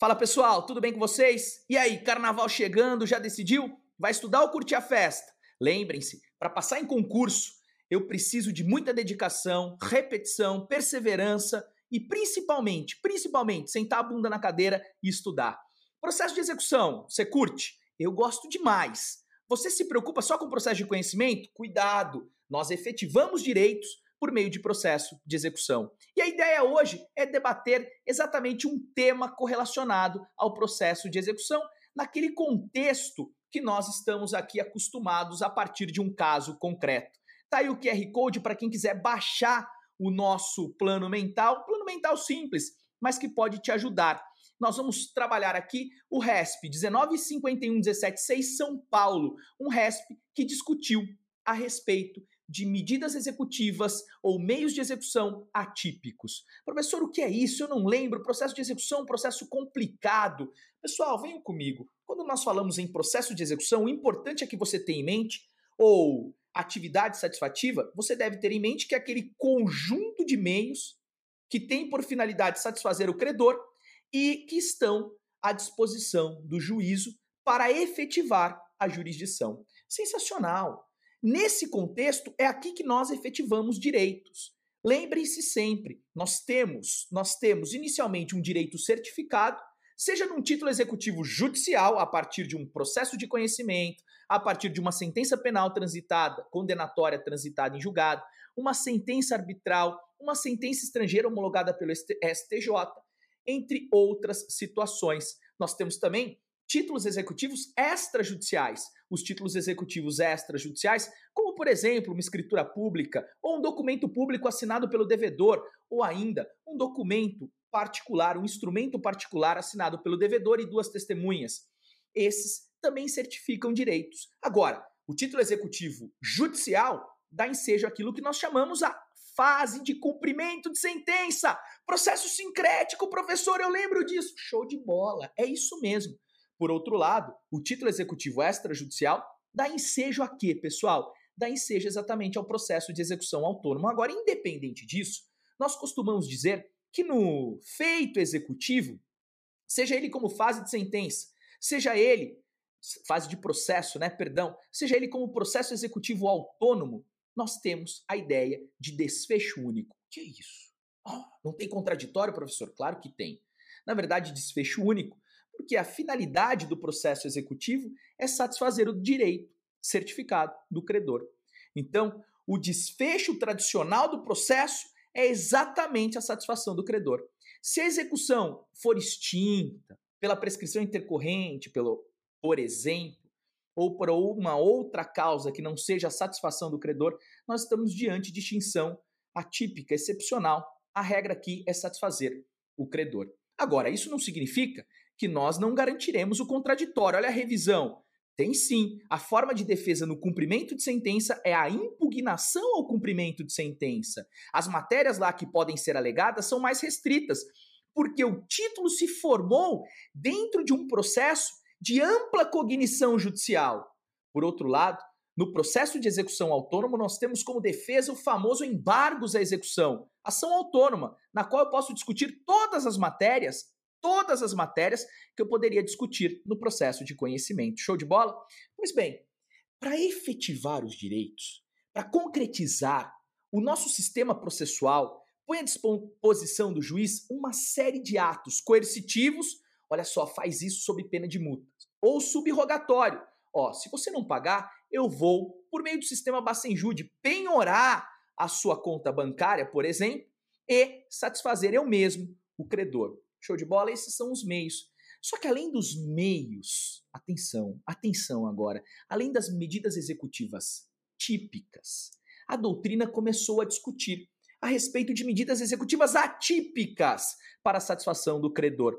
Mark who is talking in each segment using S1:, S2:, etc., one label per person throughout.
S1: Fala pessoal, tudo bem com vocês? E aí, carnaval chegando, já decidiu? Vai estudar ou curtir a festa? Lembrem-se, para passar em concurso, eu preciso de muita dedicação, repetição, perseverança e principalmente, principalmente, sentar a bunda na cadeira e estudar. Processo de execução, você curte? Eu gosto demais. Você se preocupa só com o processo de conhecimento? Cuidado! Nós efetivamos direitos por meio de processo de execução. E a ideia hoje é debater exatamente um tema correlacionado ao processo de execução, naquele contexto que nós estamos aqui acostumados a partir de um caso concreto. Tá aí o QR Code para quem quiser baixar o nosso plano mental, plano mental simples, mas que pode te ajudar. Nós vamos trabalhar aqui o RESP 1951176 São Paulo, um RESP que discutiu a respeito de medidas executivas ou meios de execução atípicos. Professor, o que é isso? Eu não lembro. Processo de execução é um processo complicado. Pessoal, venham comigo. Quando nós falamos em processo de execução, o importante é que você tenha em mente, ou atividade satisfativa, você deve ter em mente que é aquele conjunto de meios que tem por finalidade satisfazer o credor e que estão à disposição do juízo para efetivar a jurisdição. Sensacional! Nesse contexto, é aqui que nós efetivamos direitos. Lembrem-se sempre, nós temos, nós temos inicialmente um direito certificado, seja num título executivo judicial, a partir de um processo de conhecimento, a partir de uma sentença penal transitada, condenatória transitada em julgado, uma sentença arbitral, uma sentença estrangeira homologada pelo STJ, entre outras situações. Nós temos também títulos executivos extrajudiciais. Os títulos executivos extrajudiciais, como por exemplo uma escritura pública ou um documento público assinado pelo devedor, ou ainda um documento particular, um instrumento particular assinado pelo devedor e duas testemunhas. Esses também certificam direitos. Agora, o título executivo judicial dá ensejo aquilo que nós chamamos a fase de cumprimento de sentença. Processo sincrético, professor, eu lembro disso. Show de bola. É isso mesmo. Por outro lado, o título executivo extrajudicial dá ensejo a quê, pessoal? Dá ensejo exatamente ao processo de execução autônomo. Agora, independente disso, nós costumamos dizer que no feito executivo, seja ele como fase de sentença, seja ele fase de processo, né, perdão, seja ele como processo executivo autônomo, nós temos a ideia de desfecho único. Que é isso? Oh, não tem contraditório, professor? Claro que tem. Na verdade, desfecho único porque a finalidade do processo executivo é satisfazer o direito certificado do credor. Então, o desfecho tradicional do processo é exatamente a satisfação do credor. Se a execução for extinta pela prescrição intercorrente, pelo, por exemplo, ou por uma outra causa que não seja a satisfação do credor, nós estamos diante de extinção atípica, excepcional. A regra aqui é satisfazer o credor. Agora, isso não significa que nós não garantiremos o contraditório. Olha a revisão. Tem sim. A forma de defesa no cumprimento de sentença é a impugnação ao cumprimento de sentença. As matérias lá que podem ser alegadas são mais restritas, porque o título se formou dentro de um processo de ampla cognição judicial. Por outro lado, no processo de execução autônomo, nós temos como defesa o famoso embargos à execução, ação autônoma, na qual eu posso discutir todas as matérias todas as matérias que eu poderia discutir no processo de conhecimento. Show de bola? Pois bem, para efetivar os direitos, para concretizar, o nosso sistema processual põe à disposição do juiz uma série de atos coercitivos, olha só, faz isso sob pena de multa, ou subrogatório. Ó, se você não pagar, eu vou, por meio do sistema Bacenjude, penhorar a sua conta bancária, por exemplo, e satisfazer eu mesmo o credor. Show de bola? Esses são os meios. Só que além dos meios, atenção, atenção agora, além das medidas executivas típicas, a doutrina começou a discutir a respeito de medidas executivas atípicas para a satisfação do credor.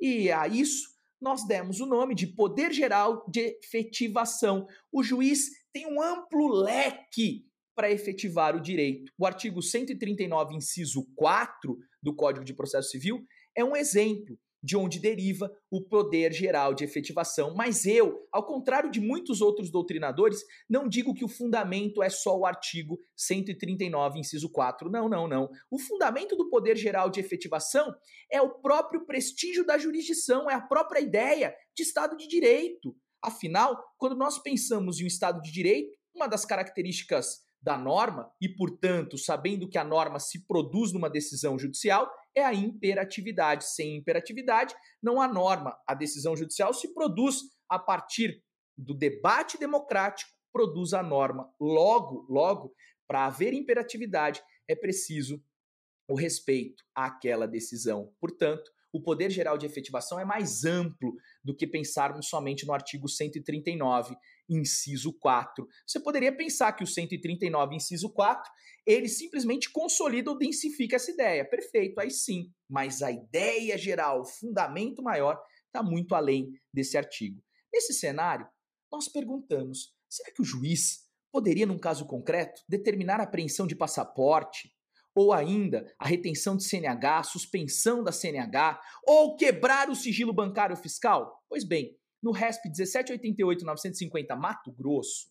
S1: E a isso nós demos o nome de Poder Geral de Efetivação. O juiz tem um amplo leque para efetivar o direito. O artigo 139, inciso 4 do Código de Processo Civil é um exemplo. de onde deriva o poder geral de efetivação. Mas eu, ao contrário de muitos outros doutrinadores, não digo que o fundamento é só o artigo 139, inciso 4. Não, não, não. O fundamento do poder geral de efetivação é o próprio prestígio da jurisdição, é a própria ideia de Estado de Direito. Afinal, quando nós pensamos em um Estado de Direito, uma das características da norma, e, portanto, sabendo que a norma se produz numa decisão judicial, é a imperatividade. Sem imperatividade, não há norma. A decisão judicial se produz a partir do debate democrático, produz a norma. Logo, logo, para haver imperatividade, é preciso o respeito àquela decisão. Portanto, o poder geral de efetivação é mais amplo do que pensarmos somente no artigo 139, inciso 4. Você poderia pensar que o 139, inciso 4, ele simplesmente consolida ou densifica essa ideia. Perfeito, aí sim. Mas a ideia geral, o fundamento maior, está muito além desse artigo. Nesse cenário, nós perguntamos: será que o juiz poderia, num caso concreto, determinar a apreensão de passaporte, ou ainda a retenção de CNH, suspensão da CNH, ou quebrar o sigilo bancário fiscal? Pois bem, no RESP 1788-950 Mato Grosso,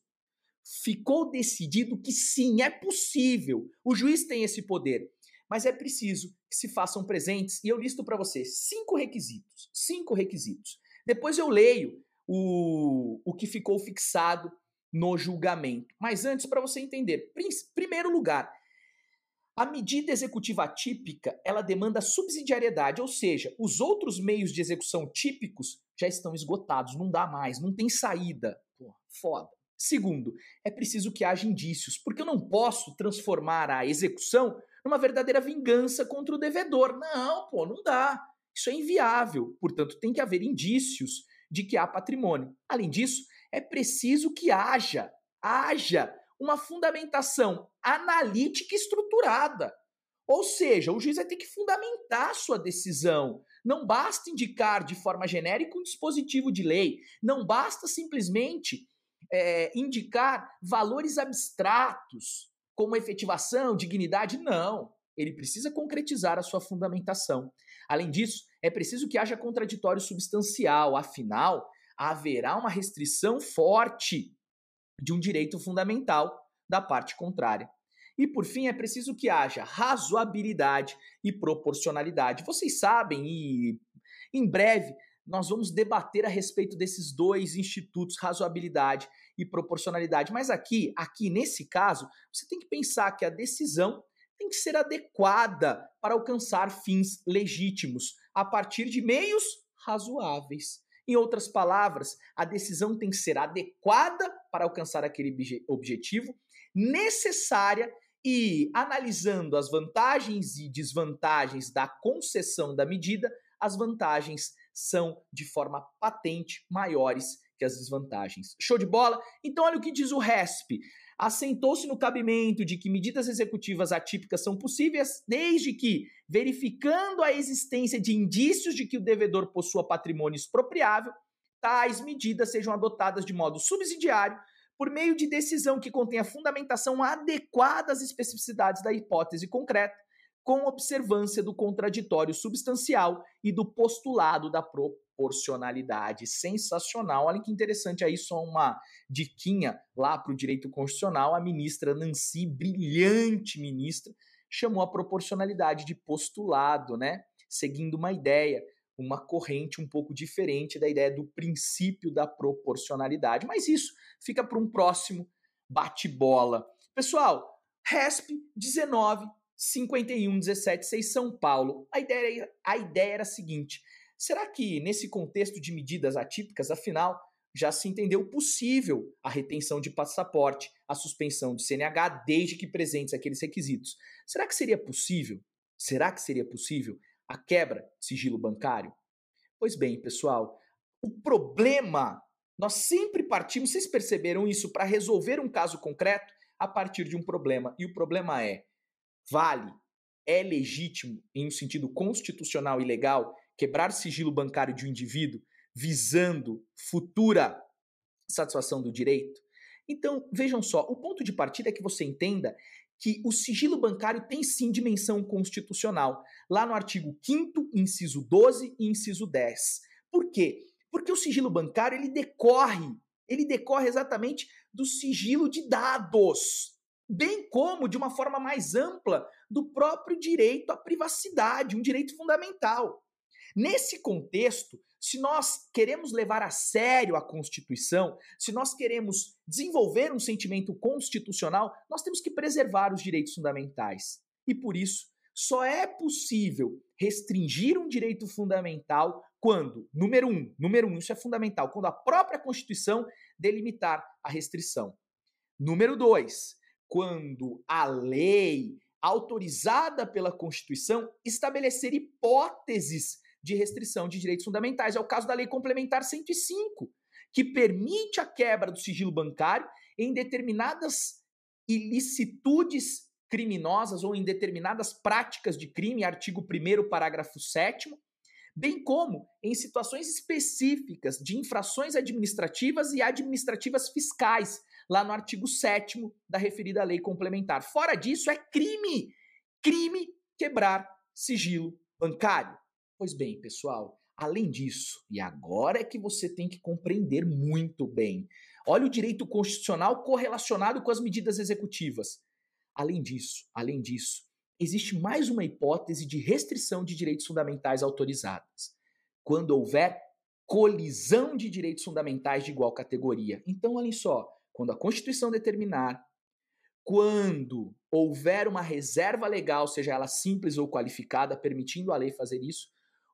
S1: ficou decidido que sim, é possível. O juiz tem esse poder. Mas é preciso que se façam presentes, e eu listo para você cinco requisitos. Cinco requisitos. Depois eu leio o, o que ficou fixado no julgamento. Mas antes, para você entender, primeiro lugar, a medida executiva típica, ela demanda subsidiariedade, ou seja, os outros meios de execução típicos já estão esgotados, não dá mais, não tem saída. Pô, foda. Segundo, é preciso que haja indícios, porque eu não posso transformar a execução numa verdadeira vingança contra o devedor. Não, pô, não dá. Isso é inviável. Portanto, tem que haver indícios de que há patrimônio. Além disso, é preciso que haja, haja uma fundamentação analítica estruturada. Ou seja, o juiz vai ter que fundamentar sua decisão. Não basta indicar de forma genérica um dispositivo de lei. Não basta simplesmente é, indicar valores abstratos, como efetivação, dignidade. Não. Ele precisa concretizar a sua fundamentação. Além disso, é preciso que haja contraditório substancial. Afinal, haverá uma restrição forte de um direito fundamental da parte contrária. E por fim, é preciso que haja razoabilidade e proporcionalidade. Vocês sabem, e em breve nós vamos debater a respeito desses dois institutos, razoabilidade e proporcionalidade. Mas aqui, aqui nesse caso, você tem que pensar que a decisão tem que ser adequada para alcançar fins legítimos a partir de meios razoáveis. Em outras palavras, a decisão tem que ser adequada para alcançar aquele objetivo, necessária e analisando as vantagens e desvantagens da concessão da medida, as vantagens são de forma patente maiores que as desvantagens. Show de bola? Então olha o que diz o RESP. Assentou-se no cabimento de que medidas executivas atípicas são possíveis desde que, verificando a existência de indícios de que o devedor possua patrimônio expropriável, tais medidas sejam adotadas de modo subsidiário por meio de decisão que contenha fundamentação adequada às especificidades da hipótese concreta, com observância do contraditório substancial e do postulado da proporcionalidade. Sensacional. Olha que interessante aí, só uma diquinha lá para o direito constitucional. A ministra Nancy, brilhante ministra, chamou a proporcionalidade de postulado, né? Seguindo uma ideia, uma corrente um pouco diferente da ideia do princípio da proporcionalidade. Mas isso fica para um próximo bate-bola. Pessoal, RESP 19 51 17 6 São Paulo. A ideia, a ideia era a seguinte: será que nesse contexto de medidas atípicas, afinal, já se entendeu possível a retenção de passaporte, a suspensão de CNH, desde que presentes aqueles requisitos? Será que seria possível? Será que seria possível a quebra de sigilo bancário? Pois bem, pessoal, o problema, nós sempre partimos, vocês perceberam isso, para resolver um caso concreto a partir de um problema. E o problema é: vale, é legítimo, em um sentido constitucional e legal, quebrar sigilo bancário de um indivíduo visando futura satisfação do direito? Então, vejam só, o ponto de partida é que você entenda que o sigilo bancário tem sim dimensão constitucional, lá no artigo 5 inciso 12 e inciso 10. Por quê? Porque o sigilo bancário ele decorre, ele decorre exatamente do sigilo de dados, bem como de uma forma mais ampla do próprio direito à privacidade, um direito fundamental. Nesse contexto, se nós queremos levar a sério a Constituição, se nós queremos desenvolver um sentimento constitucional, nós temos que preservar os direitos fundamentais. E por isso, só é possível restringir um direito fundamental quando, número um, número um, isso é fundamental, quando a própria Constituição delimitar a restrição. Número dois, quando a lei autorizada pela Constituição estabelecer hipóteses de restrição de direitos fundamentais. É o caso da Lei Complementar 105, que permite a quebra do sigilo bancário em determinadas ilicitudes criminosas ou em determinadas práticas de crime, artigo 1 parágrafo 7 bem como em situações específicas de infrações administrativas e administrativas fiscais, lá no artigo 7 da referida lei complementar. Fora disso, é crime, crime quebrar sigilo bancário. Pois bem, pessoal, além disso, e agora é que você tem que compreender muito bem. Olha o direito constitucional correlacionado com as medidas executivas. Além disso, além disso, existe mais uma hipótese de restrição de direitos fundamentais autorizadas. Quando houver colisão de direitos fundamentais de igual categoria. Então, olhem só, quando a Constituição determinar, quando houver uma reserva legal, seja ela simples ou qualificada, permitindo a lei fazer isso,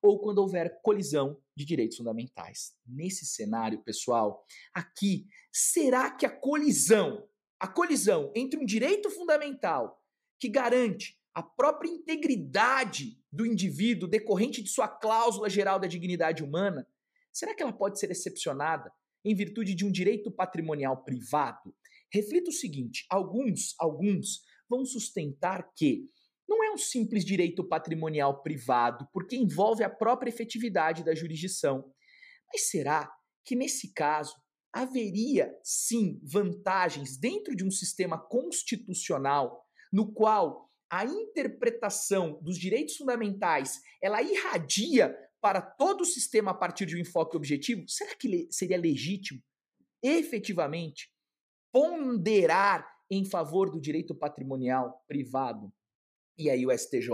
S1: ou quando houver colisão de direitos fundamentais. Nesse cenário, pessoal, aqui, será que a colisão, a colisão entre um direito fundamental que garante a própria integridade do indivíduo decorrente de sua cláusula geral da dignidade humana, será que ela pode ser excepcionada em virtude de um direito patrimonial privado? Reflita o seguinte: alguns, alguns vão sustentar que não é um simples direito patrimonial privado, porque envolve a própria efetividade da jurisdição. Mas será que nesse caso haveria sim vantagens dentro de um sistema constitucional no qual a interpretação dos direitos fundamentais ela irradia para todo o sistema a partir de um enfoque objetivo? Será que seria legítimo efetivamente ponderar em favor do direito patrimonial privado e aí o STJ,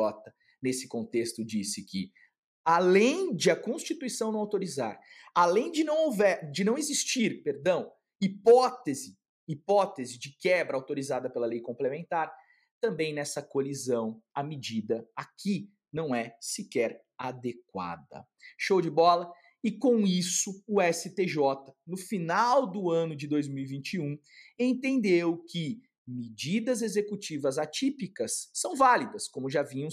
S1: nesse contexto, disse que além de a Constituição não autorizar, além de não houver, de não existir, perdão, hipótese, hipótese de quebra autorizada pela lei complementar, também nessa colisão a medida aqui não é sequer adequada. Show de bola? E com isso, o STJ, no final do ano de 2021, entendeu que medidas executivas atípicas são válidas, como já vinham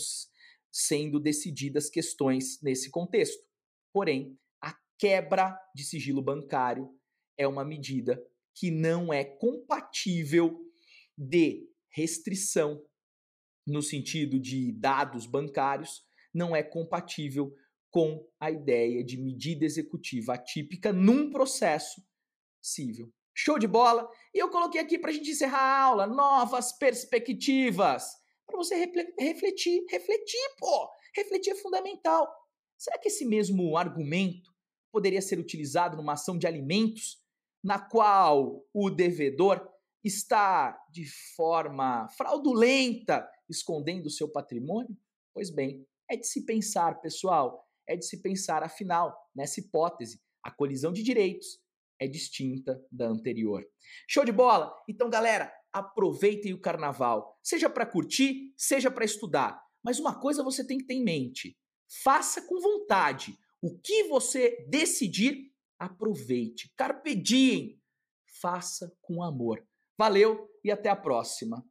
S1: sendo decididas questões nesse contexto. Porém, a quebra de sigilo bancário é uma medida que não é compatível de restrição no sentido de dados bancários, não é compatível com a ideia de medida executiva atípica num processo civil. Show de bola? E eu coloquei aqui para a gente encerrar a aula novas perspectivas. Para você refletir, refletir, pô! Refletir é fundamental. Será que esse mesmo argumento poderia ser utilizado numa ação de alimentos na qual o devedor está de forma fraudulenta escondendo o seu patrimônio? Pois bem, é de se pensar, pessoal, é de se pensar, afinal, nessa hipótese, a colisão de direitos é distinta da anterior. Show de bola? Então, galera, aproveitem o carnaval, seja para curtir, seja para estudar. Mas uma coisa você tem que ter em mente: faça com vontade. O que você decidir, aproveite. Carpe diem. Faça com amor. Valeu e até a próxima.